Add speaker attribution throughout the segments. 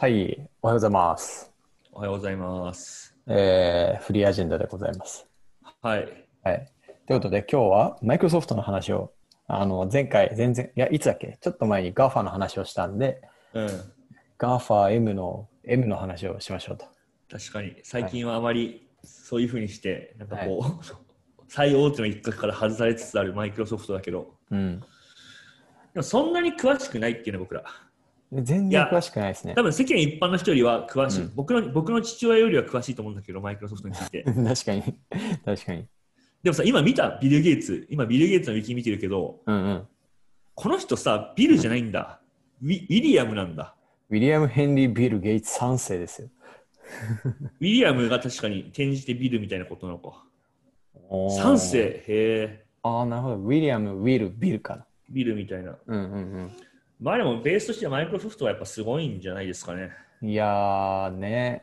Speaker 1: はい、おはようございます。
Speaker 2: おはようございます。
Speaker 1: えーフリーアジェンダでございます。
Speaker 2: はい。
Speaker 1: はい。ということで、今日はマイクロソフトの話を、あの、前回、全然、いや、いつだっけ？ちょっと前に GAFA の話をしたんで、
Speaker 2: うん。
Speaker 1: GAFAM の M の話をしましょうと。
Speaker 2: 確かに、最近はあまりそういうふうにして、なんかこう、最大手の一角から外されつつあるマイクロソフトだけど、
Speaker 1: うん。
Speaker 2: でもそんなに詳しくないっていうの僕ら。
Speaker 1: で全然詳しくないですね
Speaker 2: 多。分世間一般の人よりは詳しい、
Speaker 1: うん
Speaker 2: 僕の。僕の父親よりは詳しいと思うんだけど、マイクロソフトについて。
Speaker 1: 確かに。確かに。
Speaker 2: でもさ、今見たビル・ゲイツ、今ビル・ゲイツのウィキ見てるけど、
Speaker 1: うんうん。
Speaker 2: この人さ、ビルじゃないんだ。ウィウィリアムなんだ。
Speaker 1: ウィリアム・ヘンリー・ビル・ゲイツ3世ですよ。
Speaker 2: ウィリアムが確かに転じてビルみたいなことなのか。
Speaker 1: おー
Speaker 2: 3世、へえ、
Speaker 1: ああ、なるほど。ウィリアム、ウィル、ビルかな。
Speaker 2: ビルみたいな。
Speaker 1: うんうん
Speaker 2: まあでもベースとしてはマイクロソフトはやっぱすごいんじゃないですかね。
Speaker 1: うん。いやーね、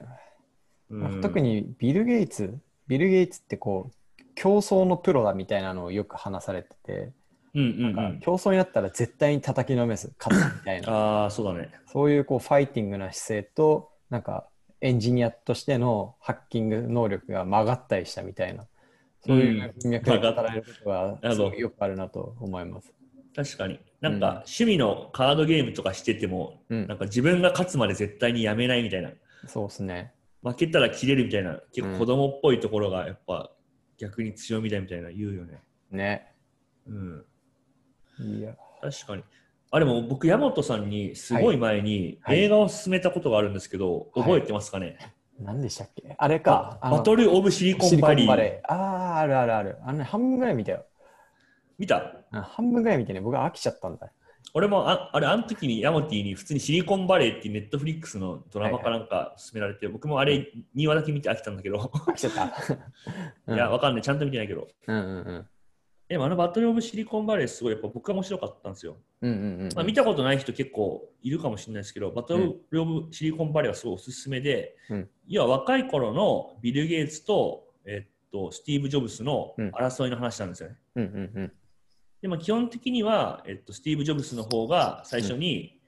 Speaker 2: うん
Speaker 1: 特にビル・ゲイツ、ビル・ゲイツってこう、競争のプロだみたいなのをよく話されてて、
Speaker 2: うんうんう
Speaker 1: なん競争になったら絶対に叩きのめす、勝つみたいな、
Speaker 2: ああ、そうだね。
Speaker 1: そういうこうファイティングな姿勢と、なんかエンジニアとしてのハッキング能力が曲がったりしたみたいな、そういう文脈で語られることがよくあるなと思います。
Speaker 2: 確かに。なん
Speaker 1: うん
Speaker 2: か趣味のカードゲームとかしてても、
Speaker 1: うん
Speaker 2: なんか自分が勝つまで絶対にやめないみたいな。
Speaker 1: そうですね。
Speaker 2: 負けたら切れるみたいな、結構子供っぽいところがやっぱ逆に強みだみたいな言うよね。
Speaker 1: ね。
Speaker 2: うん。
Speaker 1: いや。
Speaker 2: 確かに。あ、でも僕、山本さんにすごい前に
Speaker 1: はいはい
Speaker 2: 映画を勧めたことがあるんですけど、
Speaker 1: はい
Speaker 2: 覚えてますかね、
Speaker 1: 何でしたっけ？あれか。
Speaker 2: バトル・オブ・シリコンバリー。
Speaker 1: ンバレー。ああ、あるあるある。あのね、半分ぐらい見たよ。
Speaker 2: 見た？
Speaker 1: あ半分ぐらい見てね、僕は飽きちゃったんだ。
Speaker 2: 俺もああれ、あの時にヤモティに普通にシリコンバレーっていうネットフリックスのドラマかなんか勧められて、僕もあれ2話だけ見て飽きたんだけど、
Speaker 1: 飽きちゃった。うん
Speaker 2: いや、わかんない、ちゃんと見てないけど。
Speaker 1: うんうんうん。
Speaker 2: でもあのバトルオブシリコンバレーすごいやっぱ僕は面白かったんですよ。
Speaker 1: うんうんうん。
Speaker 2: まあ、見たことない人結構いるかもしれないですけど、バトルオブシリコンバレーはすごいおすすめで、
Speaker 1: うん
Speaker 2: 要は若い頃のビル・ゲイツと、えっと、スティーブ・ジョブスの
Speaker 1: うん
Speaker 2: 争いの話なんですよね。
Speaker 1: うんうんうん。
Speaker 2: でも基本的には、えっと、スティーブ・ジョブスの方が最初に、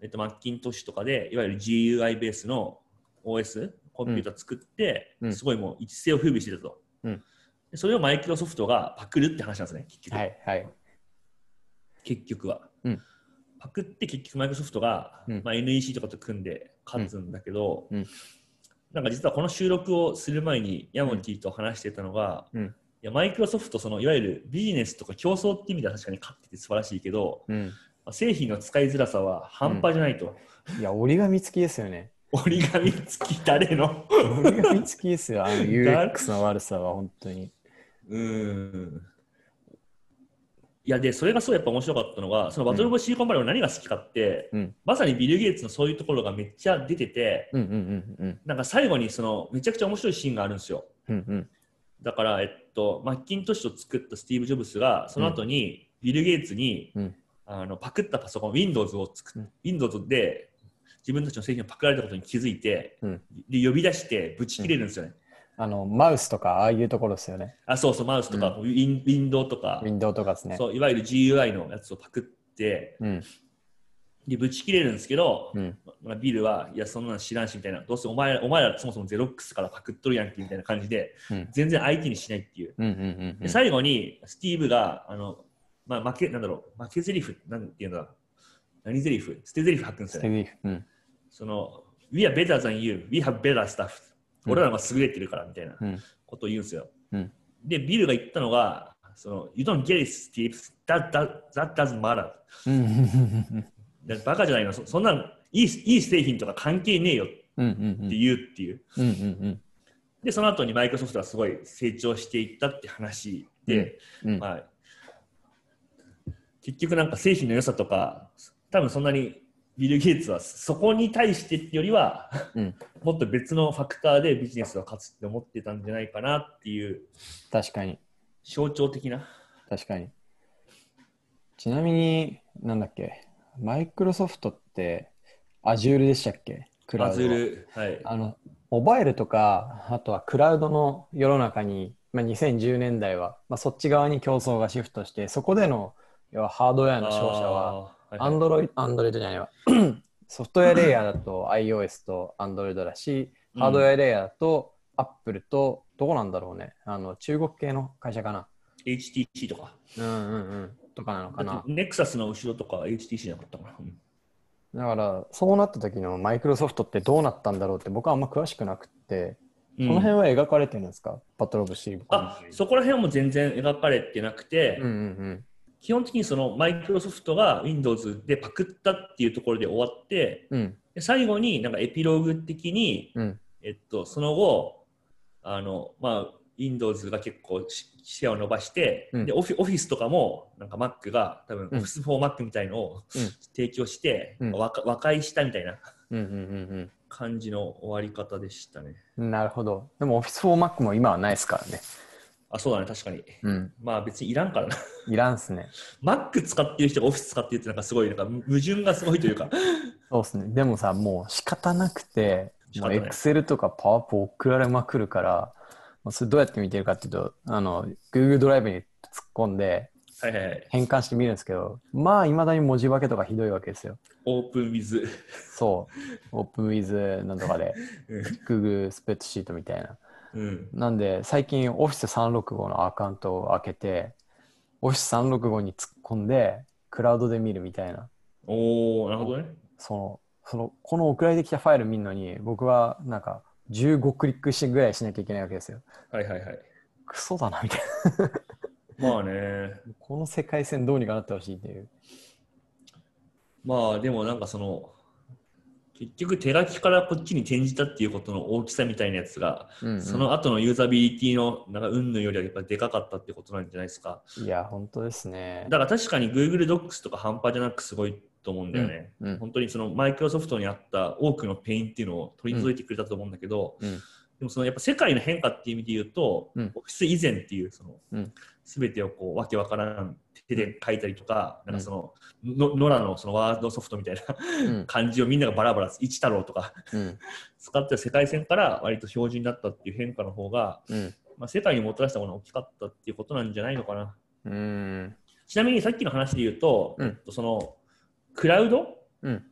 Speaker 2: えっと、マッキントッシュとかでいわゆる GUI ベースの OS コンピューター作って、
Speaker 1: うん。
Speaker 2: すごいもう一世を風靡してたと、
Speaker 1: うん。
Speaker 2: でそれをマイクロソフトがパクるって話なんですね結局,、
Speaker 1: はいはい。
Speaker 2: 結局は、
Speaker 1: うん。
Speaker 2: パクって結局マイクロソフトが、
Speaker 1: うん。
Speaker 2: まあ、NEC とかと組んで勝つんだけど、
Speaker 1: うん。うん。
Speaker 2: なんか実はこの収録をする前にヤモティと話してたのが、
Speaker 1: うん。
Speaker 2: いやマイクロソフトそのいわゆるビジネスとか競争って意味では確かに勝ってて素晴らしいけど、
Speaker 1: うん。
Speaker 2: まあ製品の使いづらさは半端じゃないと。
Speaker 1: いや、折り紙付きですよね。
Speaker 2: 折り紙付き誰の？
Speaker 1: 折り紙付きですよ。あの UX の悪さは本当に。
Speaker 2: うーん。いやで、それがすごいやっぱ面白かったのが、そのバトル・オブ・シリコンバレーの何が好きかって、
Speaker 1: うん
Speaker 2: まさにビル・ゲイツのそういうところがめっちゃ出てて、
Speaker 1: うんうんうんうん。
Speaker 2: なんか最後にそのめちゃくちゃ面白いシーンがあるんですよ。
Speaker 1: うんうん。
Speaker 2: だから、えっと、マッキントッシュを作ったスティーブ・ジョブスが、その後にビル・ゲイツに、
Speaker 1: うん
Speaker 2: あのパクったパソコン、Windows を作っ、
Speaker 1: うん
Speaker 2: Windows で自分たちの製品をパクられたことに気づいて、
Speaker 1: うん
Speaker 2: で呼び出してぶち切れるんですよね。
Speaker 1: あの、マウスとか、ああいうところですよね。
Speaker 2: あ、そうそう、マウスとか、ウィンウィンドウとか、
Speaker 1: ウィンドウとかですね。
Speaker 2: そういわゆる GUI のやつをパクって、
Speaker 1: うん。
Speaker 2: でぶち切れるんですけど、
Speaker 1: うん。
Speaker 2: まあ、ビルは、いや、そんなの知らんしみたいな、どうせお前らお前らそもそもゼロックスからパクっとるやんけみたいな感じで、
Speaker 1: うん
Speaker 2: 全然相手にしないっていう。
Speaker 1: うんうんうん
Speaker 2: で最後に、スティーブが、あの、まあ、負け、なんだろう、負け台詞、なんていうんだ何台詞捨て台詞吐くんですよね。
Speaker 1: うん。
Speaker 2: その、We are better than you, we have better stuff.
Speaker 1: うん
Speaker 2: 俺らが優れてるからみたいな
Speaker 1: うん。
Speaker 2: ことを言うんですよ。
Speaker 1: うん
Speaker 2: で、ビルが言ったのが、その、You don't get it, Steve. That, that, that doesn't matter. バカじゃないのそそんなのいいいい製品とか関係ねえよって言うっていう。で、その後にマイクロソフトはすごい成長していったって話で、
Speaker 1: うん
Speaker 2: まあ、結局なんか製品の良さとか、多分そんなにビル・ゲイツはそこに対してってよりは、
Speaker 1: うん
Speaker 2: もっと別のファクターでビジネスは勝つって思ってたんじゃないかなっていう
Speaker 1: 確かに。
Speaker 2: 象徴的な。
Speaker 1: 確かに。ちなみに、なんだっけ、マイクロソフトって、Azure でしたっけ？クラウドは
Speaker 2: アズル、はい。
Speaker 1: あの、モバイルとか、あとはクラウドの世の中に、まあ、2010年代は、まあ、そっち側に競争がシフトして、そこでの要はハードウェアの商社は、アンドロイド、アンドロイドじゃないわ、ソフトウェアレイヤーだと iOS と Android だし、ハードウェアレイヤーだと Apple と、どこなんだろうね。あの、中国系の会社かな。
Speaker 2: HTC とか。
Speaker 1: うんうんうん。とかなのかな。
Speaker 2: ネクサスの後ろとか HTC なかったかな。うん
Speaker 1: だから、そうなった時のマイクロソフトってどうなったんだろうって僕はあんま詳しくなくって、
Speaker 2: うん
Speaker 1: この辺は描かれてるんですか？バトルオブシーブ
Speaker 2: あそこら辺はもう全然描かれてなくて、
Speaker 1: うんうん
Speaker 2: 基本的にそのマイクロソフトが Windows でパクったっていうところで終わって、
Speaker 1: うん。うん
Speaker 2: で最後になんかエピローグ的に、
Speaker 1: うん。
Speaker 2: えっと、その後、あの、まあ、Windows が結構しシェアを伸ばして、
Speaker 1: うん
Speaker 2: でオフィ、オフィスとかも、なんか Mac が多分、
Speaker 1: うん
Speaker 2: Office for Mac みたいのを、
Speaker 1: うん
Speaker 2: 提供して、
Speaker 1: うん
Speaker 2: 和和解したみたいな感じの終わり方でしたね。
Speaker 1: うん。なるほど。でも Office for Mac も今はないですからね。
Speaker 2: あ、そうだね、確かに。
Speaker 1: うん。
Speaker 2: まあ別にいらんからな。
Speaker 1: いらんっすね。
Speaker 2: Mac 使ってる人が Office 使ってるってなんかすごい、なんか矛盾がすごいというか。
Speaker 1: そうっすね。でもさ、もう仕方なくて、Excel とか PowerPoint 送られまくるから、それどうやって見てるかっていうと、あの、Google ドライブに突っ込んで
Speaker 2: はいはいはい。
Speaker 1: 変換してみるんですけど、まあ、いまだに文字化けとかひどいわけですよ。
Speaker 2: オープン with。
Speaker 1: そう。OpenWith なんとかで、Google スプレッドシートみたいな。
Speaker 2: うん。
Speaker 1: なんで、最近 Office365 のアカウントを開けて、Office365 に突っ込んで、クラウドで見るみたいな。
Speaker 2: おー、なるほどね。
Speaker 1: その、その、この送られてきたファイル見るのに、僕はなんか15クリックしてぐらいしなきゃいけないわけですよ。
Speaker 2: はいはいはい。
Speaker 1: クソだな、みたいな。
Speaker 2: まあね。
Speaker 1: この世界線どうにかなってほしいっていう。
Speaker 2: まあでもなんかその、結局手書きからこっちに転じたっていうことの大きさみたいなやつが、
Speaker 1: うんうん
Speaker 2: その後のユーザビリティのなんか云々よりはやっぱでかかったってことなんじゃないですか。
Speaker 1: いや、本当ですね。
Speaker 2: だから確かに Google Docs とか半端じゃなくすごいと思うんだよね。
Speaker 1: うんうん。
Speaker 2: 本当にそのマイクロソフトにあった多くのペインっていうのを取り除いてくれたと思うんだけど、
Speaker 1: うん。
Speaker 2: でもそのやっぱ世界の変化っていう意味で言うと、
Speaker 1: うん。
Speaker 2: オフィス以前っていうその、
Speaker 1: うん。
Speaker 2: 全てをこうわけわからん手で書いたりとか、なんかそののノラのそのワードソフトみたいな
Speaker 1: うん。
Speaker 2: 漢字をみんながバラバラ一太郎とか
Speaker 1: うん。
Speaker 2: 使ってた世界線から割と標準になったっていう変化の方が、
Speaker 1: うん。
Speaker 2: まあ、世界にもたらしたものが大きかったっていうことなんじゃないのかな。
Speaker 1: うん。
Speaker 2: ちなみにさっきの話で言うと、
Speaker 1: うん。
Speaker 2: えっとそのクラウド？
Speaker 1: うん。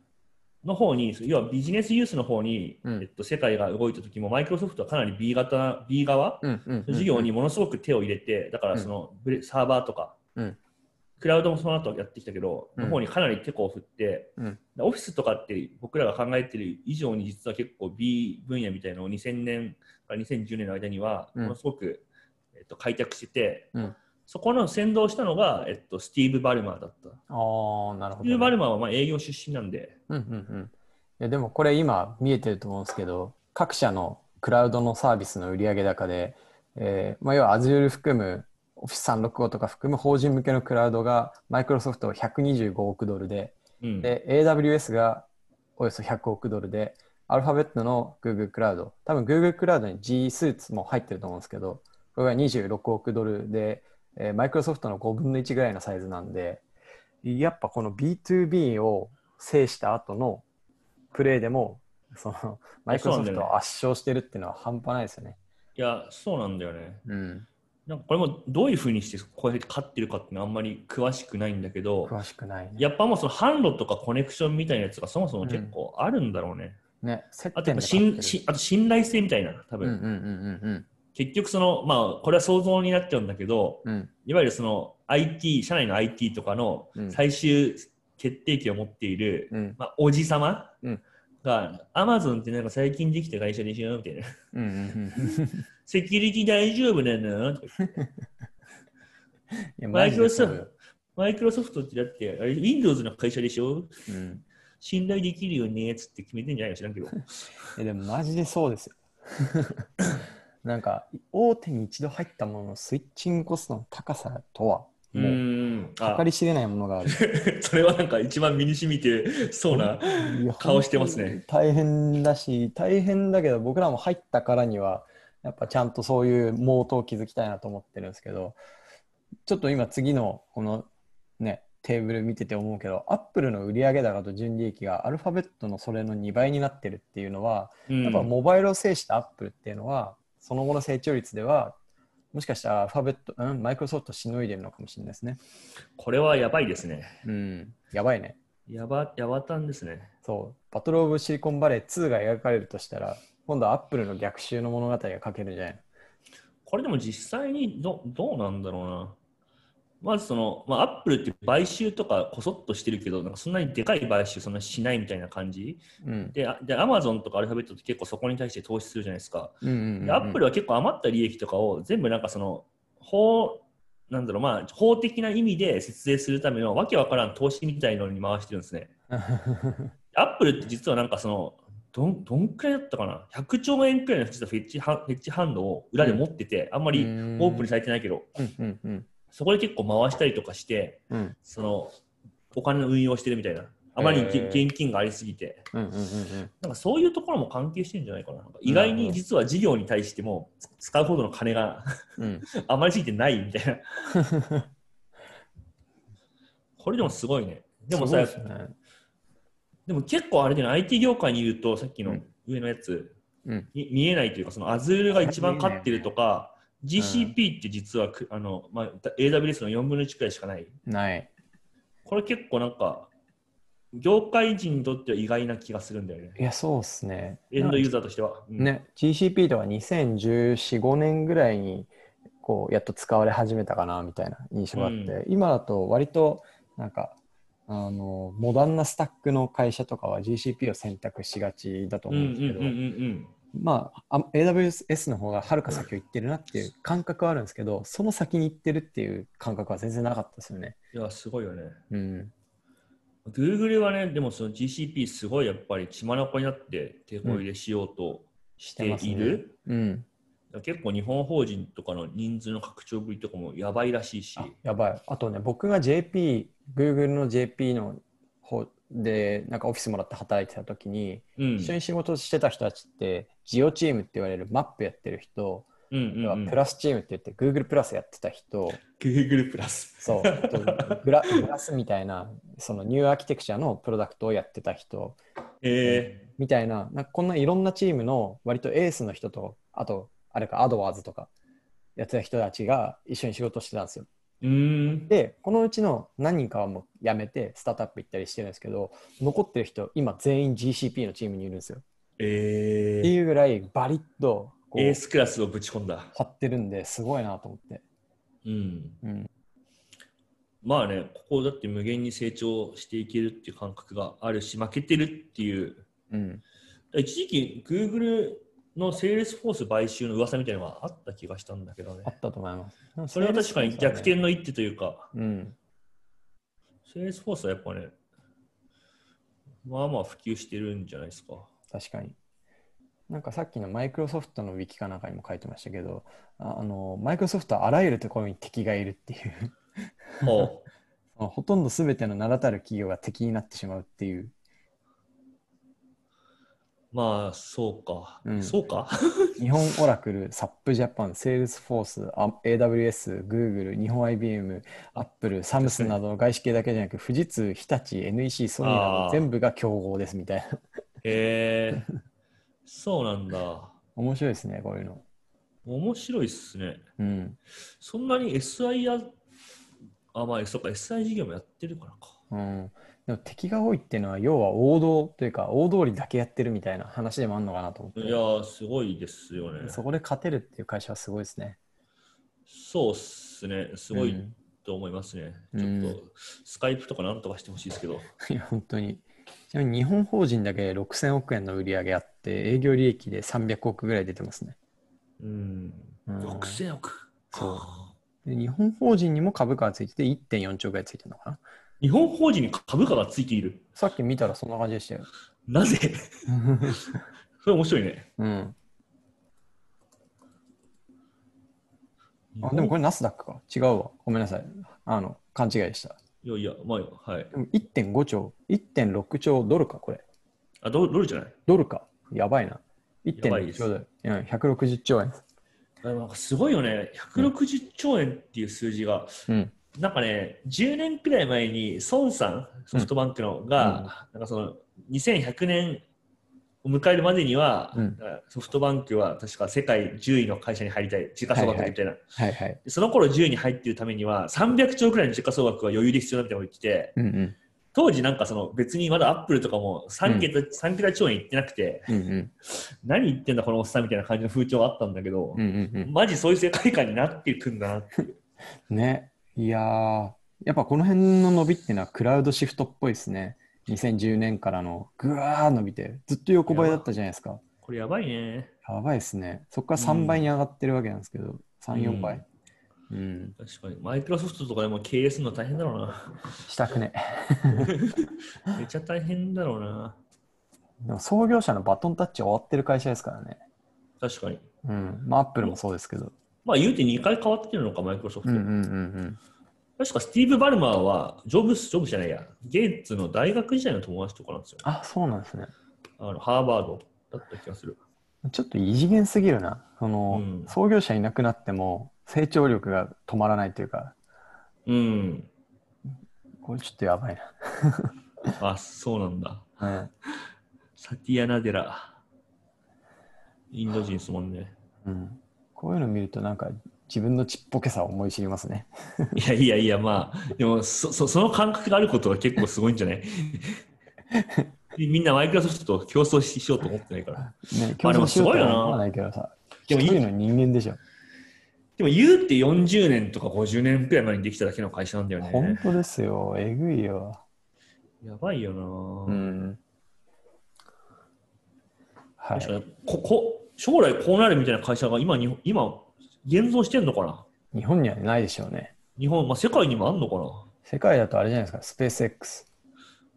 Speaker 2: の方に、要はビジネスユースの方に、
Speaker 1: うん。
Speaker 2: えっと、世界が動いた時も、マイクロソフトはかなり B 型、B 側、
Speaker 1: うんうん
Speaker 2: 事業にものすごく手を入れて、だからそのブレサーバーとか、
Speaker 1: うん。
Speaker 2: クラウドもその後やってきたけど、
Speaker 1: うん。
Speaker 2: の方にかなり手こを振って、
Speaker 1: うん。
Speaker 2: オフィスとかって僕らが考えてる以上に実は結構 B 分野みたいなのを2000年から2010年の間には
Speaker 1: うん。
Speaker 2: ものすごく、えっと、開拓してて、
Speaker 1: うん
Speaker 2: そこの先導したのが、えっと、スティーブ・バルマーだった。
Speaker 1: ああ、なるほどね、
Speaker 2: スティーブ・バルマーはまあ営業出身なんで、
Speaker 1: うんうんうん。いやでもこれ今見えてると思うんですけど、各社のクラウドのサービスの売上高で、えーまあ、要は Azure 含む Office365 とか含む法人向けのクラウドがマイクロソフト125億ドルで、
Speaker 2: うん、
Speaker 1: で AWS がおよそ100億ドルで、アルファベットの Google クラウド、多分 Google クラウドに G スーツも入ってると思うんですけど、これが26億ドルで、えーマイクロソフトの5分の1ぐらいのサイズなんで、やっぱこの B2B を制した後のプレイでも、そのマイクロソフトを圧勝してるっていうのは半端ないですよね。
Speaker 2: いや、そうなんだよね。
Speaker 1: うん。
Speaker 2: なんかこれもどういうふうにしてこうやって勝ってるかっていうのはあんまり詳しくないんだけど、
Speaker 1: 詳しくない、ね。
Speaker 2: やっぱもうその販路とかコネクションみたいなやつがそもそも結構あるんだろうね。
Speaker 1: ね、接
Speaker 2: あとあと信頼性みたいな、多分。
Speaker 1: うんうんうんうん
Speaker 2: 結局その、まあ、これは想像になっちゃうんだけど、
Speaker 1: うん。うん
Speaker 2: いわゆるその IT、社内の IT とかの
Speaker 1: うん
Speaker 2: 最終決定権を持っている、
Speaker 1: うん
Speaker 2: まあ、おじさま
Speaker 1: うん
Speaker 2: が、アマゾンってなんか最近できた会社でしょ？みたいな。
Speaker 1: うんうんうん。
Speaker 2: セキュリティ大丈夫なの？マイクロソフト、マイクロソフトってだって、あれ Windows の会社でしょ？
Speaker 1: そうん。
Speaker 2: 信頼できるよね？つって決めてんじゃないの？知らんけど。
Speaker 1: いやでもマジでそうですよ。なんか大手に一度入ったもののスイッチングコストの高さとは
Speaker 2: う
Speaker 1: もう計り知れないものがある。
Speaker 2: それはなんか一番身に染みてそうな顔してますね。
Speaker 1: 大変だし大変だけど僕らも入ったからにはやっぱちゃんとそういうモートを築きたいなと思ってるんですけどちょっと今次のこのねテーブル見てて思うけどアップルの売上高と純利益がアルファベットのそれの2倍になってるっていうのは
Speaker 2: うん
Speaker 1: やっぱモバイルを制したアップルっていうのは、その後の成長率では、もしかしたらアルファベット、うん、マイクロソフトしのいでるのかもしれないですね。
Speaker 2: これはやばいですね。
Speaker 1: うん、やばいね。
Speaker 2: やば、やばたんですね。
Speaker 1: そう。バトル・オブ・シリコンバレー2が描かれるとしたら、今度はアップルの逆襲の物語が書けるんじゃない
Speaker 2: これでも実際にどどうなんだろうな。まずその、まあ、アップルって買収とかこそっとしてるけど、なんかそんなにでかい買収そんなしないみたいな感じ。
Speaker 1: うん。
Speaker 2: で、アマゾンとかアルファベットって結構そこに対して投資するじゃないですか。
Speaker 1: うんうんうんうん
Speaker 2: でアップルは結構余った利益とかを全部なんかその法なんだろうまあ法的な意味で節税するためのわけわからん投資みたいのに回してるんですね。アップルって実はなんかそのどんどんくらいだったかな？100兆円くらいの実はフェッチハフェッチハンドを裏で持ってて、あんまりオープンにされてないけど
Speaker 1: うんうんうん
Speaker 2: そこで結構回したりとかして
Speaker 1: うん。
Speaker 2: そのお金の運用してるみたいな。あまりに
Speaker 1: へー。
Speaker 2: 現金がありすぎて。
Speaker 1: うんうんうん
Speaker 2: なんかそういうところも関係してるんじゃないかな。意外に実は事業に対しても使うほどの金が あまりついてないみたいな。これでもすごいね。でもさ、
Speaker 1: ですね。
Speaker 2: でも結構あれで、ね、IT 業界にいると、さっきの
Speaker 1: うん。
Speaker 2: 上のやつ、
Speaker 1: うん。
Speaker 2: み見えないというか、その Azure が一番勝ってるとか、GCP って実はく、あのまあ、AWS の4分の1くらいしかない。
Speaker 1: ない。
Speaker 2: これ結構なんか、業界人にとっては意外な気がするんだよね。
Speaker 1: いや、そうっすね。
Speaker 2: エンドユーザーとしては。うん
Speaker 1: ね、GCP とか2014、5年ぐらいにこうやっと使われ始めたかなみたいな印象があって、
Speaker 2: う
Speaker 1: 今だと割となんかあのモダンなスタックの会社とかは GCP を選択しがちだと思うんですけど、
Speaker 2: うん
Speaker 1: まああ AWS の方がはるか先を行ってるなっていう感覚はあるんですけどその先に行ってるっていう感覚は全然なかったですよね。
Speaker 2: いや、すごいよね。
Speaker 1: うん、
Speaker 2: Google はね、でもその GCP すごいやっぱり血眼になって手こ入れしようとしている。
Speaker 1: うん、
Speaker 2: 結構日本法人とかの人数の拡張ぶりとかもやばいらしいし。
Speaker 1: あやばい。あとね、僕が JP、Google の JP の方で、なんかオフィスもらって働いてた時に、
Speaker 2: うん。
Speaker 1: 一緒に仕事してた人たちって、ジオチームって言われるマップやってる人、
Speaker 2: うんうんうん。
Speaker 1: プラスチームって言って Google プラスやってた人、
Speaker 2: Google プラス。
Speaker 1: そう、グラグラスみたいな、そのニューアーキテクチャのプロダクトをやってた人、
Speaker 2: え
Speaker 1: みたいな、なんかこんないろんなチームの割とエースの人と、あと、あれか、アドワーズとかやってた人たちが一緒に仕事してたんですよ。で、このうちの何人かはもう辞めて、スタートアップ行ったりしてるんですけど、残ってる人、今全員 GCP のチームにいるんですよ。
Speaker 2: えー、
Speaker 1: っていうぐらいバリッと
Speaker 2: エースクラスをぶち込んだ。
Speaker 1: 張ってるんですごいなと思って。
Speaker 2: うん。
Speaker 1: うん。
Speaker 2: まあね、ここだって無限に成長していけるっていう感覚があるし、負けてるっていう。
Speaker 1: うん。
Speaker 2: 一時期 Google のセールスフォース買収の噂みたいなのがあった気がしたんだけどね
Speaker 1: あ。ったと思います。
Speaker 2: それは確かに逆転の一手というか、
Speaker 1: うん。
Speaker 2: セールスフォースはやっぱね、まあまあ普及してるんじゃないですか。
Speaker 1: 確かに。なんかさっきのマイクロソフトのウィキかなんかにも書いてましたけど、ああの、マイクロソフトはあらゆるところに敵がいるっていう、
Speaker 2: ほ
Speaker 1: ほとんど全ての名だたる企業が敵になってしまうっていう。
Speaker 2: うまあ、そうか。
Speaker 1: うん
Speaker 2: そうか？
Speaker 1: 日本オラクル、 SAP ジャパン、セールスフォース、あ AWS、Google、日本 IBM、Apple、サムスンなどの外資系だけじゃなく、富士通、日立、NEC、ソニーなど全部が競合ですみたいな。
Speaker 2: へえそうなんだ。
Speaker 1: 面白いですね、こういうの。
Speaker 2: 面白いっすね。
Speaker 1: うん。
Speaker 2: そんなに SI や、あ、まあ、そっか、SI 事業もやってるからか。
Speaker 1: うん、でも敵が多いっていうのは、要は王道というか、大通りだけやってるみたいな話でもあるのかなと思って。
Speaker 2: いやー、すごいですよね。
Speaker 1: そこで勝てるっていう会社はすごいですね。
Speaker 2: そうっすね。すごい
Speaker 1: うん
Speaker 2: と思いますね。
Speaker 1: うん
Speaker 2: ちょっと、スカイプとかなんとかしてほしいですけど。
Speaker 1: いや、本当に。ちなみに日本法人だけ6000億円の売り上げあって、営業利益で300億ぐらい出てますね。
Speaker 2: うん。
Speaker 1: うん
Speaker 2: 6000億。
Speaker 1: そうで日本法人にも株価がついてて1.4兆ぐらいついてるのかな。
Speaker 2: 日本法人に株価がついている。
Speaker 1: さっき見たらそんな感じでしたよ。
Speaker 2: なぜ？それ面白いね。
Speaker 1: うん。あ、でもこれナスダックか？違うわ。ごめんなさい。あの、勘違いでした。
Speaker 2: いやいや、まあ、はい。
Speaker 1: でも1.5兆、1.6兆ドルか、これ。
Speaker 2: あ、ドルドルじゃない？
Speaker 1: ドルか。やばいな。1.6
Speaker 2: やばいです
Speaker 1: 兆ドル。うん、160兆円。
Speaker 2: あなんかすごいよね。160兆円っていう数字が、
Speaker 1: うん。
Speaker 2: なんかね、10年くらい前に孫さん、ソフトバンクのが、なんかその2100年を迎えるまでには、
Speaker 1: うん
Speaker 2: ソフトバンクは確か世界10位の会社に入りたい、時価総額みたいな。
Speaker 1: はいはい。
Speaker 2: でその頃10位に入っているためには、300兆くらいの時価総額が余裕で必要だみたいなこと言ってて、
Speaker 1: うんうん。
Speaker 2: 当時なんかその別にまだアップルとかも3桁、3桁超円いってなくて、
Speaker 1: うんうん。
Speaker 2: 何言ってんだこのおっさんみたいな感じの風潮があったんだけど、
Speaker 1: うんうんうん。
Speaker 2: マジそういう世界観になっていくんだなって。
Speaker 1: ね。いやー、やっぱこの辺の伸びっていうのはクラウドシフトっぽいですね。2010年からのぐわー伸びて、ずっと横ばいだったじゃないですか。
Speaker 2: これやばいね。
Speaker 1: やばいですね。そこから3倍に上がってるわけなんですけど、3、4倍。うん。
Speaker 2: 確かに。マイクロソフトとかでも経営するの大変だろうな。
Speaker 1: したくね。
Speaker 2: めっちゃ大変だろうな。
Speaker 1: でも創業者のバトンタッチ終わってる会社ですからね。
Speaker 2: 確かに。
Speaker 1: うん。まあ、アップルもそうですけど。
Speaker 2: まあ言うて2回変わってるのか、マイクロソフト。
Speaker 1: うんうんうんうん。
Speaker 2: 確かスティーブ・バルマーは、ジョブス、ジョブスじゃないや、ゲイツの大学時代の友達とかなんですよ。
Speaker 1: あ、そうなんですね。
Speaker 2: あのハーバードだった気がする。
Speaker 1: ちょっと異次元すぎるな。その、
Speaker 2: うん
Speaker 1: 創業者いなくなっても成長力が止まらないというか、
Speaker 2: うん。
Speaker 1: これちょっとやばい
Speaker 2: あ、そうなんだ。
Speaker 1: な。うん
Speaker 2: サティアナデラ。インド人ですもんね。
Speaker 1: うん、こういうの見るとなんか自分のちっぽけさを思い知りますね。
Speaker 2: いやいやいや、まあ、でもそそその感覚があることは結構すごいんじゃない？みんなマイクロソフトと競争ししようと思ってないから。
Speaker 1: ね、競争しようと
Speaker 2: すごいよな
Speaker 1: は思わないけどさ、
Speaker 2: でもい
Speaker 1: 一人の人間でしょ。
Speaker 2: でも言うって40年とか50年くらい前にできただけの会社なんだよ
Speaker 1: 本
Speaker 2: ね。
Speaker 1: 当ですよ。えぐいよ。
Speaker 2: やばいよな、
Speaker 1: うん。はい
Speaker 2: ここ将来こうなるみたいな会社が今に今現像してんのかな？
Speaker 1: 日本にはないでしょうね。
Speaker 2: 日本、まあ、世界にもあんのかな？
Speaker 1: 世界だとあれじゃないですか、 SpaceX。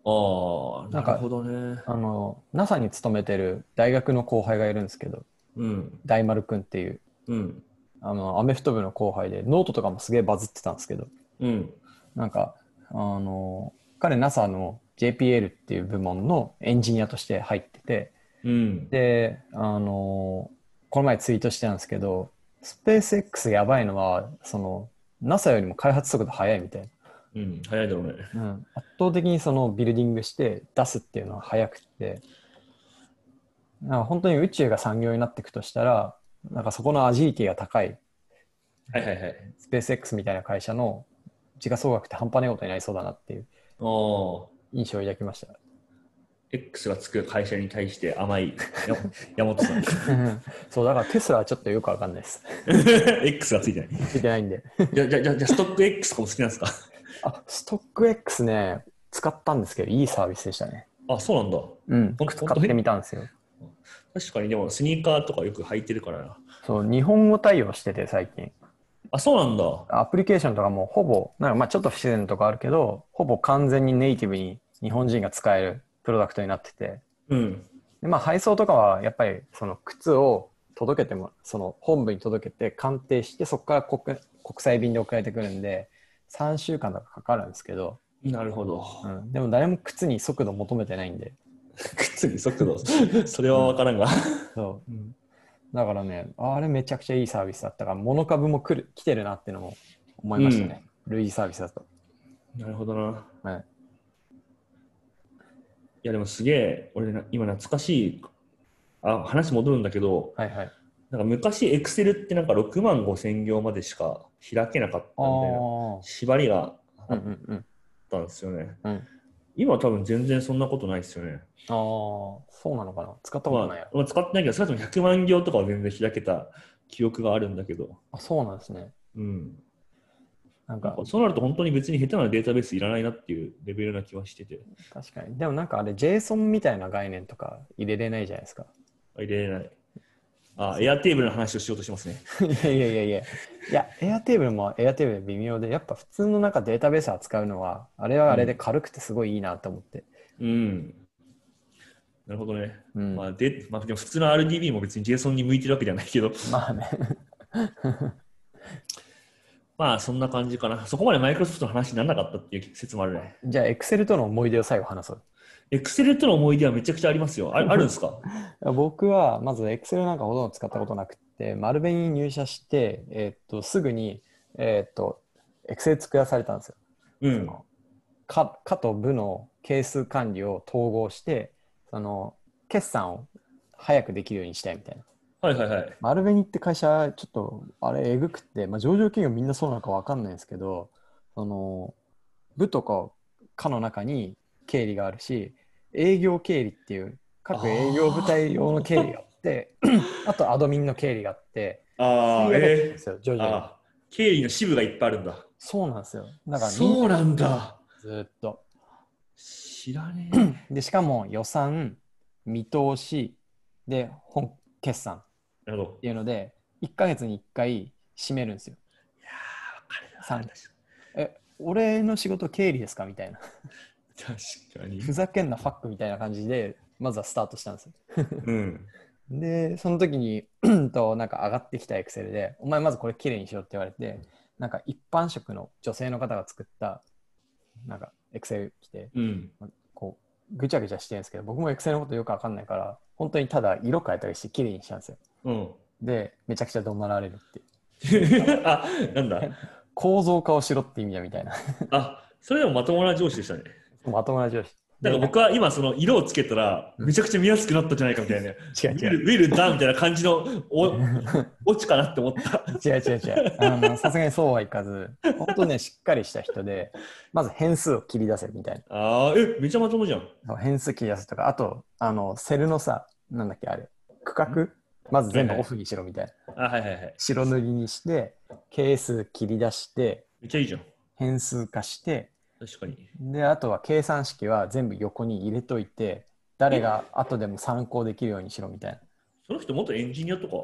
Speaker 2: ああ、
Speaker 1: な
Speaker 2: るほどね。
Speaker 1: あの、NASA に勤めてる大学の後輩がいるんですけど、
Speaker 2: うん。
Speaker 1: 大丸くんっていう、
Speaker 2: うん。
Speaker 1: あの、アメフト部の後輩で、ノートとかもすげえバズってたんですけど、
Speaker 2: うん。
Speaker 1: なんか、あの、彼 NASA の JPL っていう部門のエンジニアとして入ってて、
Speaker 2: うん。
Speaker 1: で、あの、この前ツイートしてたんですけど、スペース X やばいのは、その、NASA よりも開発速度速いみたいな。
Speaker 2: うん。早いだろうね。
Speaker 1: うん、圧倒的にそのビルディングして出すっていうのは早くて、なんか本当に宇宙が産業になっていくとしたら、なんかそこのアジリティが高い
Speaker 2: はいはいはい。
Speaker 1: スペース X みたいな会社の時価総額って半端ないことになりそうだなっていう。印象を抱きました。
Speaker 2: X がつく会社に対して甘いや 山本さん。
Speaker 1: そう、だからテスラはちょっとよくわかんないです。
Speaker 2: X がついてない。
Speaker 1: ついてないんで。
Speaker 2: じゃあ、じゃあ、じゃストック X とかも好きなんですか？
Speaker 1: あ、ストック X ね、使ったんですけど、いいサービスでしたね。
Speaker 2: あ、そうなんだ。
Speaker 1: うん、
Speaker 2: ほん
Speaker 1: 使ってみたんですよ。
Speaker 2: 確かに、でもスニーカーとかよく履いてるからな。
Speaker 1: そう、日本語対応してて最近。
Speaker 2: あ、そうなんだ。
Speaker 1: アプリケーションとかもほぼ、なんかまあちょっと不自然なとこあるけど、ほぼ完全にネイティブに日本人が使えるプロダクトになってて、
Speaker 2: うん。
Speaker 1: でまあ配送とかはやっぱりその靴を届けても、その本部に届けて鑑定して、そこから国国際便で送られてくるんで、3週間とかかかるんですけど、
Speaker 2: なるほど。
Speaker 1: うん、でも誰も靴に速度求めてないんで、
Speaker 2: 靴に速度？それは分からんが。
Speaker 1: そう
Speaker 2: うん
Speaker 1: だからね、あれめちゃくちゃいいサービスだったから、モノ株も来る来てるなっていうのも思いましたね。類似サービスだと。
Speaker 2: なるほどな。
Speaker 1: はい
Speaker 2: いや、でもすげえ、俺な、今懐かしい、あ、話戻るんだけど、
Speaker 1: はいはい。
Speaker 2: なんか昔、エクセルってなんか6万5千行までしか開けなかったみたいな
Speaker 1: あ
Speaker 2: 縛りが
Speaker 1: あ、
Speaker 2: あっ
Speaker 1: うんうんうん。
Speaker 2: たんですよね。
Speaker 1: うん
Speaker 2: 今は多分全然そんなことないですよね。
Speaker 1: ああ、そうなのかな？使ったことないや。
Speaker 2: まあ、まあ使ってないけど、少なくとも100万行とかは全然開けた記憶があるんだけど、
Speaker 1: あ、そうなんですね。
Speaker 2: うん。
Speaker 1: なんか
Speaker 2: そうなると本当に別に下手なデータベースいらないなっていうレベルな気はしてて、
Speaker 1: 確かに。でもなんかあれ、JSON みたいな概念とか入れれないじゃないですか。
Speaker 2: 入れれない。あ、エアテーブルの話をしようとしてますね。
Speaker 1: いやいやいやいや。いや、エアテーブルもエアテーブルで微妙で、やっぱ普通のなんかデータベース扱うのは、あれはあれで軽くてすごいいいなと思って。
Speaker 2: うん。なるほどね。
Speaker 1: うん。
Speaker 2: まあ、で、まあ、でも普通の RDB も別に JSON に向いてるわけじゃないけど、
Speaker 1: まあね。
Speaker 2: まあそんな感じかな。そこまでマイクロソフトの話にならなかったっていう説もあるね。
Speaker 1: じゃあ、Excel との思い出を最後話そう。
Speaker 2: Excel との思い出はめちゃくちゃありますよ。ああるんですか？
Speaker 1: 僕はまず Excel なんかほとんど使ったことなくて、丸紅に入社して、えーっとすぐに、えーっと Excel 作らされたんですよ。
Speaker 2: うん。
Speaker 1: 課課と部の係数管理を統合して、その決算を早くできるようにしたいみたいな。
Speaker 2: はいはいはい。
Speaker 1: 丸紅って会社、ちょっとあれ、えぐくって、まあ、上場企業みんなそうなのか分かんないんですけど、その部とか課の中に経理があるし、営業経理っていう各営業部隊用の経理があって、あとアドミンの経理があって、
Speaker 2: ああ、え
Speaker 1: ですよ、徐々に。
Speaker 2: ああ、経理の支部がいっぱいあるんだ。
Speaker 1: そうなんですよ。だから
Speaker 2: そうなんだ。
Speaker 1: ずーっと。
Speaker 2: 知らねえ。
Speaker 1: で、しかも予算、見通し、で、本決算っ
Speaker 2: なるほど。
Speaker 1: ていうので、1ヶ月に1回締めるんですよ。
Speaker 2: いやー、わかるな。
Speaker 1: え、俺の仕事経理ですか？みたいな。
Speaker 2: 確かに。
Speaker 1: ふざけんなファックみたいな感じで、まずはスタートしたんですよ。
Speaker 2: うん。
Speaker 1: で、その時に、と、なんか上がってきたエクセルで、お前まずこれきれいにしろって言われて、なんか一般職の女性の方が作った、なんかエクセル来て、
Speaker 2: うん。
Speaker 1: こう、ぐちゃぐちゃしてるんですけど、僕もエクセルのことよくわかんないから、本当にただ色変えたりしてきれいにしたんですよ。
Speaker 2: うん。
Speaker 1: で、めちゃくちゃ怒鳴られるっていう。
Speaker 2: あ、なんだ？
Speaker 1: 構造化をしろって意味だみたいな。
Speaker 2: あ、それでもまともな上司でしたね。
Speaker 1: まともな上司。
Speaker 2: だから僕は今その色をつけたら
Speaker 1: うん
Speaker 2: めちゃくちゃ見やすくなったんじゃないかみたいな。ウ
Speaker 1: 違う違う。
Speaker 2: ィル、ウィルだみたいな感じのお オチかなって思った。
Speaker 1: 違う違う違う。あのさすがにそうはいかず、本当ね、しっかりした人で、まず変数を切り出せみたい
Speaker 2: ああ、え、めちゃまともじゃん。
Speaker 1: な。変数切り出すとか、あと、あの、セルのさ、なんだっけ、あれ、区画まず全部オフにしろみたいな。
Speaker 2: あ、はいはいはい。
Speaker 1: 白塗りにして、係数切り出して、
Speaker 2: めっちゃいいじゃん。
Speaker 1: 変数化して、
Speaker 2: 確かに。
Speaker 1: で、あとは計算式は全部横に入れといて、誰が後でも参考できるようにしろみたいな。
Speaker 2: その人元エンジニアとか？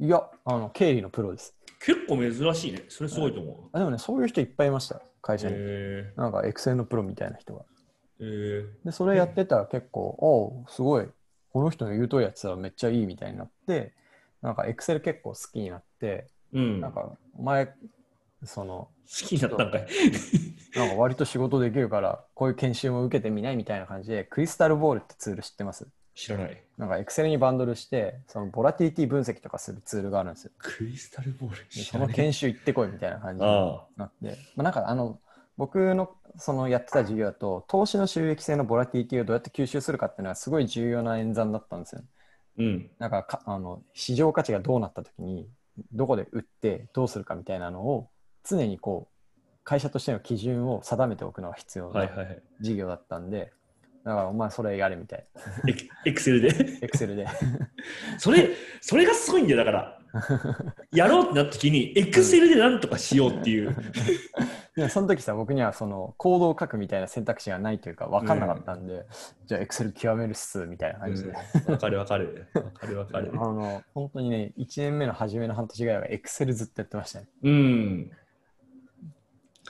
Speaker 1: いや、あの、経理のプロです。
Speaker 2: 結構珍しいね。それすごいと思
Speaker 1: あでもね、そういう人いっぱいいました、会
Speaker 2: う。
Speaker 1: 社に。
Speaker 2: へ
Speaker 1: なんか、エクセルのプロみたいな人が。
Speaker 2: えー。
Speaker 1: で、それやってたら結構、おうすごい、この人の言う通りやってたらめっちゃいいみたいになって、なんか、エクセル結構好きになって、
Speaker 2: うん。好
Speaker 1: なんか、お前、その、
Speaker 2: きになったんかい。
Speaker 1: なんか割と仕事できるから、こういう研修も受けてみないみたいな感じで、クリスタルボールってツール知ってます？
Speaker 2: 知らない。
Speaker 1: なんか、エクセルにバンドルして、そのボラティリティ分析とかするツールがあるんですよ。
Speaker 2: クリスタルボール。
Speaker 1: でその研修行ってこいみたいな感じに
Speaker 2: あ
Speaker 1: なって、まあ、なんかあの僕のそのやってた授業だと投資の収益性のボラティリティをどうやって吸収するかっていうのはすごい重要な演算だったんですよ。
Speaker 2: うん。
Speaker 1: なんかかあの市場価値がどうなった時にどこで売ってどうするかみたいなのを常にこう会社としての基準を定めておくのが必要ない
Speaker 2: ははいはい。
Speaker 1: 授業だったんで、だからお前それやれみたいな。
Speaker 2: エクエクセルで？
Speaker 1: エクセルで。
Speaker 2: それ、それがすごいんだよ、だから。やろうってなった時に、エクセルでなんとかしようっていう。
Speaker 1: でもその時さ僕にはそのコードを書くみたいな選択肢がないというか分かんなかったんで、じゃあエクセル極めるっすみたいな感じで。
Speaker 2: わかるわかる。わかるわかる
Speaker 1: あ。の本当にね、1年目の初めの半年ぐらいは Excel ずっとやってましたね。
Speaker 2: うん。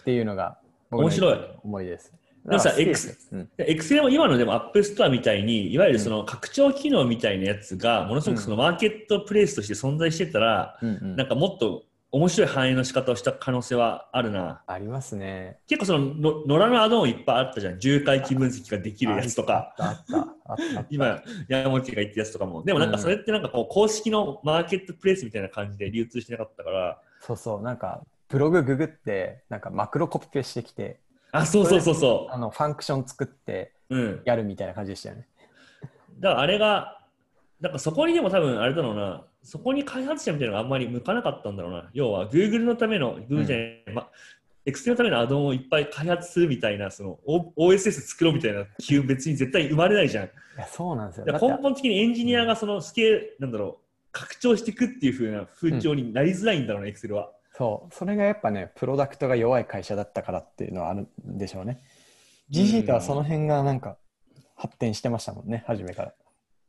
Speaker 1: っていうのが
Speaker 2: 面白い
Speaker 1: 思いです。
Speaker 2: でもさ
Speaker 1: だから好きですうん、
Speaker 2: エクセルも今のでもアップストアみたいに、いわゆるその拡張機能みたいなやつが、ものすごくそのマーケットプレイスとして存在してたら、
Speaker 1: うんうん
Speaker 2: なんかもっと面白い繁栄の仕方をした可能性はあるな。
Speaker 1: ありますね。
Speaker 2: 結構そのの野良のアドオンいっぱいあったじゃん。重回帰分析ができるやつとか。
Speaker 1: あった。あった。
Speaker 2: 今、山本が言ってるやつとかも。でもなんかそれってなんかこう公式のマーケットプレイスみたいな感じで流通してなかったから、
Speaker 1: そうそう、なんかブログググって、なんかマクロコピペしてきて、
Speaker 2: あ、そうそうそうそ
Speaker 1: あのファンクション作って
Speaker 2: う。うん。
Speaker 1: やるみたいな感じでしたよね。
Speaker 2: だからあれが、なんかそこにでも多分あれだろうな、そこに開発者みたいなのがあんまり向かなかったんだろうな。要は Google のための、Google じゃない、ま、Excel のためのアドオンをいっぱい開発するみたいな、その O- OSS 作ろうみたいな気分別に絶対生まれないじゃん。
Speaker 1: いや、そうなんですよ。
Speaker 2: 根本的にエンジニアがそのスケール、なんだろう、拡張していくっていう風な風潮になりづらいんだろうね、Excel は。
Speaker 1: そう、それがやっぱね、プロダクトが弱い会社だったからっていうのはあるんでしょうね。GG とはその辺がなんか発展してましたもんね、初めから。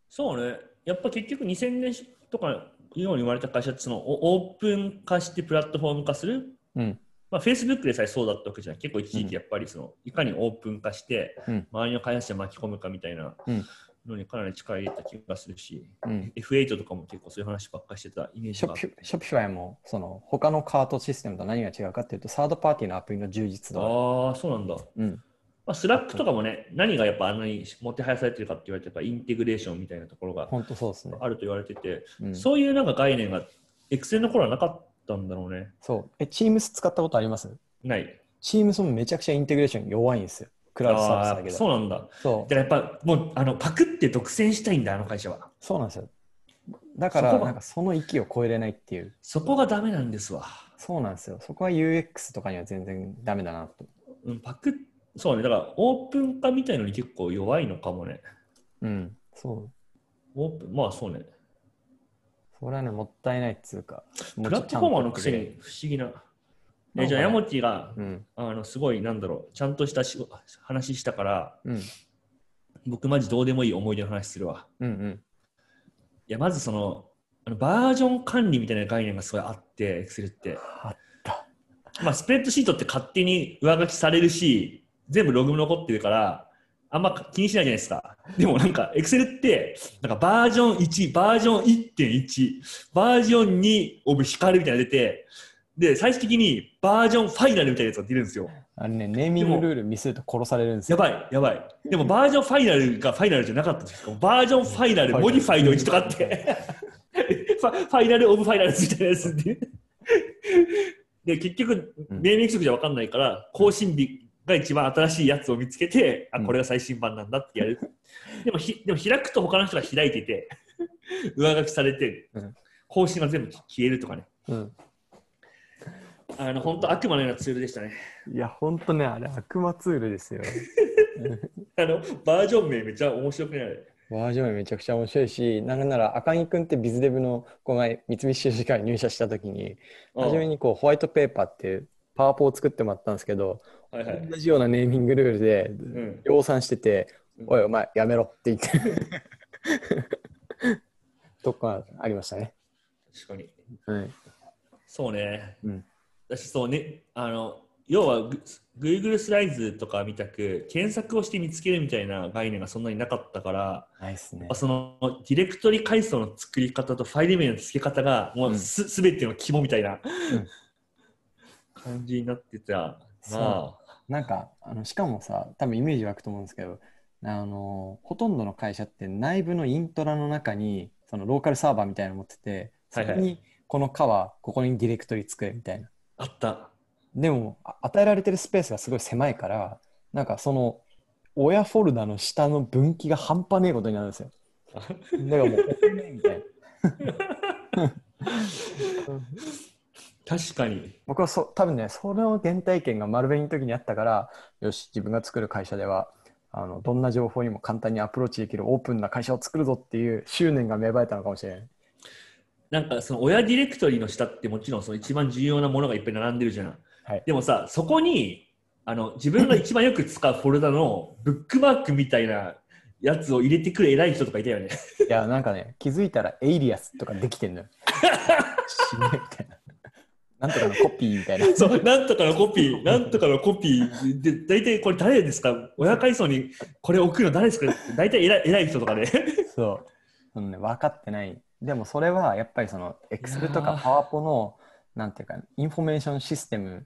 Speaker 2: そうね。やっぱ結局2000年とかように生まれた会社ってそのオオープン化してプラットフォーム化する
Speaker 1: うん。
Speaker 2: まあ、Facebook でさえそうだったわけじゃん。結構一時期やっぱりその、いかにオープン化して、
Speaker 1: うん
Speaker 2: 周りの開発者巻き込むかみたいな
Speaker 1: うん
Speaker 2: のにかなり力入れた気がするし、
Speaker 1: うん。
Speaker 2: F8 とかも結構そういう話ばっかりしてたイメージが。
Speaker 1: ショッピ Shopify もその他のカートシステムと何が違うかっていうと、サードパーティーのアプリの充実度が。
Speaker 2: ああ、そうなんだ。
Speaker 1: うん。
Speaker 2: まあ、 Slack とかもね、何がやっぱあんなにもてはやされてるかって言われて、やっぱインテグレーションみたいなところが
Speaker 1: 本当そうですね。
Speaker 2: あると言われてて、
Speaker 1: うん、
Speaker 2: そういうなんか概念が Excel の頃はなかったんだろうね。
Speaker 1: そう。え、Teams 使ったことあります？
Speaker 2: ない。
Speaker 1: ?Teams もめちゃくちゃインテグレーション弱いんですよ。クラウドサービスだけど。
Speaker 2: そうなんだ。
Speaker 1: そう
Speaker 2: だからやっぱもうあのパクって独占したいんだ、あの会社は。
Speaker 1: そうなんですよ。だから、なんかその域を超えれないっていう。
Speaker 2: そこがダメなんですわ。
Speaker 1: そうなんですよ。そこは UX とかには全然ダメだなと。
Speaker 2: うん、パクっそうね、だからオープン化みたいのに結構弱いのかもね。
Speaker 1: うん。そう。
Speaker 2: オープン、まあそうね。
Speaker 1: それはね、もったいないっつうか。
Speaker 2: プラットフォーマーのくせに不思議な。えじゃあ、ヤモティが、
Speaker 1: うん。
Speaker 2: あのすごい、なんだろう、ちゃんとしたし話したから、
Speaker 1: うん。
Speaker 2: 僕マジどうでもいい思い出の話するわ。
Speaker 1: うんうん。
Speaker 2: いや、まずその、あのバージョン管理みたいな概念がすごいあって、Excel って。
Speaker 1: あった。
Speaker 2: まあ、スプレッドシートって勝手に上書きされるし、全部ログも残ってるから、あんま気にしないじゃないですか。でもなんか、Excel って、なんかバージョン1、バージョン1.1、バージョン2オブ光みたいな出て、で、最終的にバージョンファイナルみたいなやつが出るんですよ。
Speaker 1: あれね、ネーミングルールミスると殺されるんですよ。
Speaker 2: やばい、やばい。でも Version Final がファイナルじゃなかったんですよ。 Version Final、Modified 1とかあって、ファ Final of Final みたいなやつで。で、結局、
Speaker 1: うん
Speaker 2: ネーミング色じゃ分かんないから、更新日が一番新しいやつを見つけて、あ、
Speaker 1: うん
Speaker 2: これが最新版なんだってやる。でもひ、でも開くと他の人が開いてて、上書きされて
Speaker 1: うん、
Speaker 2: 更新が全部消えるとかね。
Speaker 1: うん。
Speaker 2: あの、本当悪魔のようなツールでしたね。
Speaker 1: いや、ほんとね、あれ悪魔ツールですよ。
Speaker 2: あの、バージョン名めっちゃ面白くない？
Speaker 1: バージョンめちゃくちゃ面白いし、なんなら赤木くんってビズデブの子が三菱商事から入社した時に、初めにこうホワイトペーパーっていうパワポを作ってもらったんですけど、
Speaker 2: はいはい。
Speaker 1: 同じようなネーミングルールで
Speaker 2: うん。
Speaker 1: 量産してて、
Speaker 2: うん
Speaker 1: おいお前やめろって言って とかありましたね。
Speaker 2: 確かに。
Speaker 1: はい。
Speaker 2: そうね。
Speaker 1: うん
Speaker 2: 私そうね、あの、要はグ Google スライズとかみたく検索をして見つけるみたいな概念がそんなになかったから、
Speaker 1: ね。
Speaker 2: そのディレクトリ階層の作り方とファイル名の付け方がもうす,、すべての肝みたいな、感じになってた
Speaker 1: そう。
Speaker 2: なあ。
Speaker 1: なんかあのしかもさ多分イメージ湧くと思うんですけどあのほとんどの会社って内部のイントラの中にそのローカルサーバーみたいなの持っててそこにこの課はここにディレクトリ作れみたいな
Speaker 2: あった。
Speaker 1: でもあ与えられてるスペースがすごい狭いからなんかその親フォルダの下の分岐が半端ねえことになるんですよだからもうみたいな
Speaker 2: 確かに。
Speaker 1: 僕はそ多分ねその原体験が丸紅の時にあったからよし自分が作る会社ではあのどんな情報にも簡単にアプローチできるオープンな会社を作るぞっていう執念が芽生えたのかもしれない。
Speaker 2: なんかその親ディレクトリの下ってもちろんその一番重要なものがいっぱい並んでるじゃん。
Speaker 1: はい
Speaker 2: でもさ、そこにあの自分が一番よく使うフォルダのブックマークみたいなやつを入れてくる偉い人とかいたよね。
Speaker 1: いやなんかね気づいたらエイリアスとかできてんのよ。死ねみたいな。なんとかのコピーみたいな。
Speaker 2: そう、なんとかのコピー、なんとかのコピーで、大体これ誰ですか？親階層にこれ置くの誰ですか？大体偉い偉い人とかで。
Speaker 1: そう。そのね、分かってない。でもそれはやっぱりその Excel と
Speaker 2: いやー
Speaker 1: か PowerPo のなんていうかインフォメーションシステム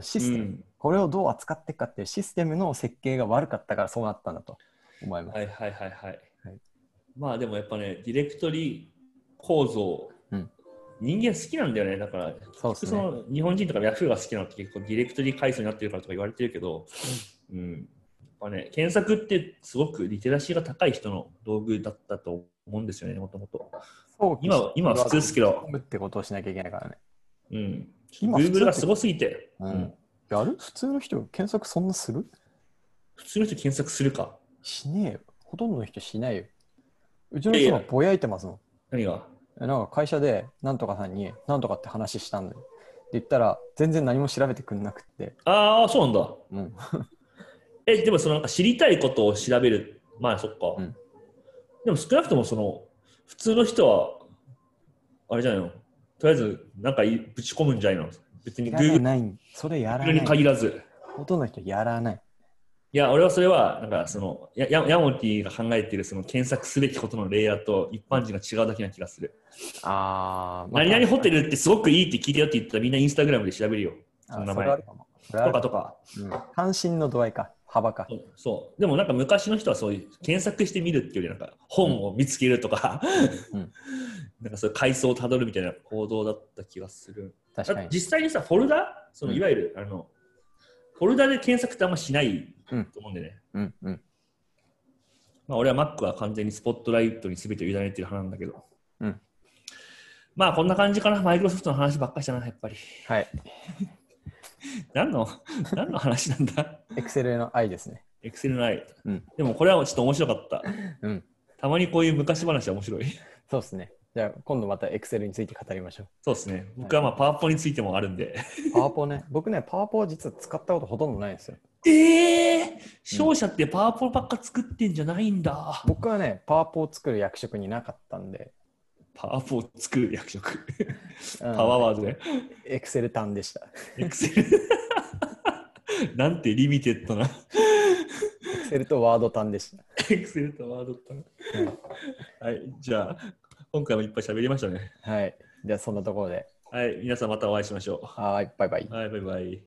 Speaker 1: システム、
Speaker 2: うん
Speaker 1: これをどう扱っていくかっていうシステムの設計が悪かったからそうなったんだと思います。
Speaker 2: はいはいはいはい。
Speaker 1: はい
Speaker 2: まあでもやっぱね、ディレクトリ構造、
Speaker 1: うん
Speaker 2: 人間好きなんだよね。だから、
Speaker 1: そう。
Speaker 2: その日本人とかヤフーが好きなのって結構ディレクトリ階層になってるからとか言われてるけど、うん。やっぱね、検索ってすごくリテラシーが高い人の道具だったと思うんですよね、もともと。今は今は普通ですけど
Speaker 1: ってことをしなきゃいけないからね。
Speaker 2: うん。
Speaker 1: 今
Speaker 2: Google がすごすぎて、
Speaker 1: うん
Speaker 2: うん
Speaker 1: やる？普通の人検索そんなする？
Speaker 2: 普通の人検索するか。
Speaker 1: しねえよ。ほとんどの人しないよ。うちの人はぼやいてますもん。
Speaker 2: 何が？
Speaker 1: えなんか会社でなんとかさんになんとかって話したんだよ。って言ったら全然何も調べてくんなくって。
Speaker 2: ああ、そうなんだ。
Speaker 1: うん。
Speaker 2: え、でもそのなんか知りたいことを調べる。まあそっか。
Speaker 1: うん
Speaker 2: でも少なくともその普通の人は、あれじゃないの？とりあえずなんかいぶち込むんじゃないの？別に Google
Speaker 1: ない。それやら
Speaker 2: に
Speaker 1: ない。
Speaker 2: 限らず。
Speaker 1: ほとんどの人やらない。
Speaker 2: いや、俺はそれは、なんかその、ややヤモティが考えているその検索すべきことのレイヤーと一般人が違うだけな気がする。
Speaker 1: あー、
Speaker 2: 何々ホテルってすごくいいって聞いたよって言ったらみんなインスタグラムで調べるよ。そ
Speaker 1: あ
Speaker 2: の名前とかとか。
Speaker 1: うん関心の度合いか、幅か。
Speaker 2: そう。でもなんか昔の人はそういう検索してみるっていうよりなんか本を見つけるとか、
Speaker 1: うん
Speaker 2: なんかそういう階層をたどるみたいな行動だった気がする。
Speaker 1: 確かに。
Speaker 2: 実際にさ、フォルダ？その
Speaker 1: うん
Speaker 2: いわゆる、あの、フォルダで検索ってあんましない
Speaker 1: うん
Speaker 2: と思うんでね。
Speaker 1: うんうん。
Speaker 2: まあ俺は Mac は完全にスポットライトに全てを委ねてる派なんだけど。
Speaker 1: うん
Speaker 2: まあこんな感じかな。マイクロソフトの話ばっかりしたな、やっぱり。
Speaker 1: はい。
Speaker 2: 何の、何の話なんだ
Speaker 1: ？Excel の愛ですね。
Speaker 2: ?Excel の愛。
Speaker 1: うん
Speaker 2: でもこれはちょっと面白かった。
Speaker 1: うん。
Speaker 2: たまにこういう昔話は面白い。
Speaker 1: そうですね。じゃあ今度また Excel について語りましょう。
Speaker 2: そうですね。僕はまあパワポについてもあるんで。
Speaker 1: パワポね。僕ね、パワポは実は使ったことほとんどないんですよ。
Speaker 2: ええ商社ってパワポばっか作ってんじゃないんだ。
Speaker 1: 僕はね、パワポを作る役職になかったんで、
Speaker 2: パワポを作る役職。
Speaker 1: うん
Speaker 2: パワーワードで。
Speaker 1: Excel 単でした。
Speaker 2: Excel なんてリミテッドな。
Speaker 1: Excel とワード単でした。
Speaker 2: Excel とワードだったな。はい、じゃあ、今回もいっぱい喋りましたね。
Speaker 1: はい。じゃあそんなところで。
Speaker 2: はい、皆さんまたお会いしましょ
Speaker 1: はい、バイバイ
Speaker 2: う。。はい、バイバイ。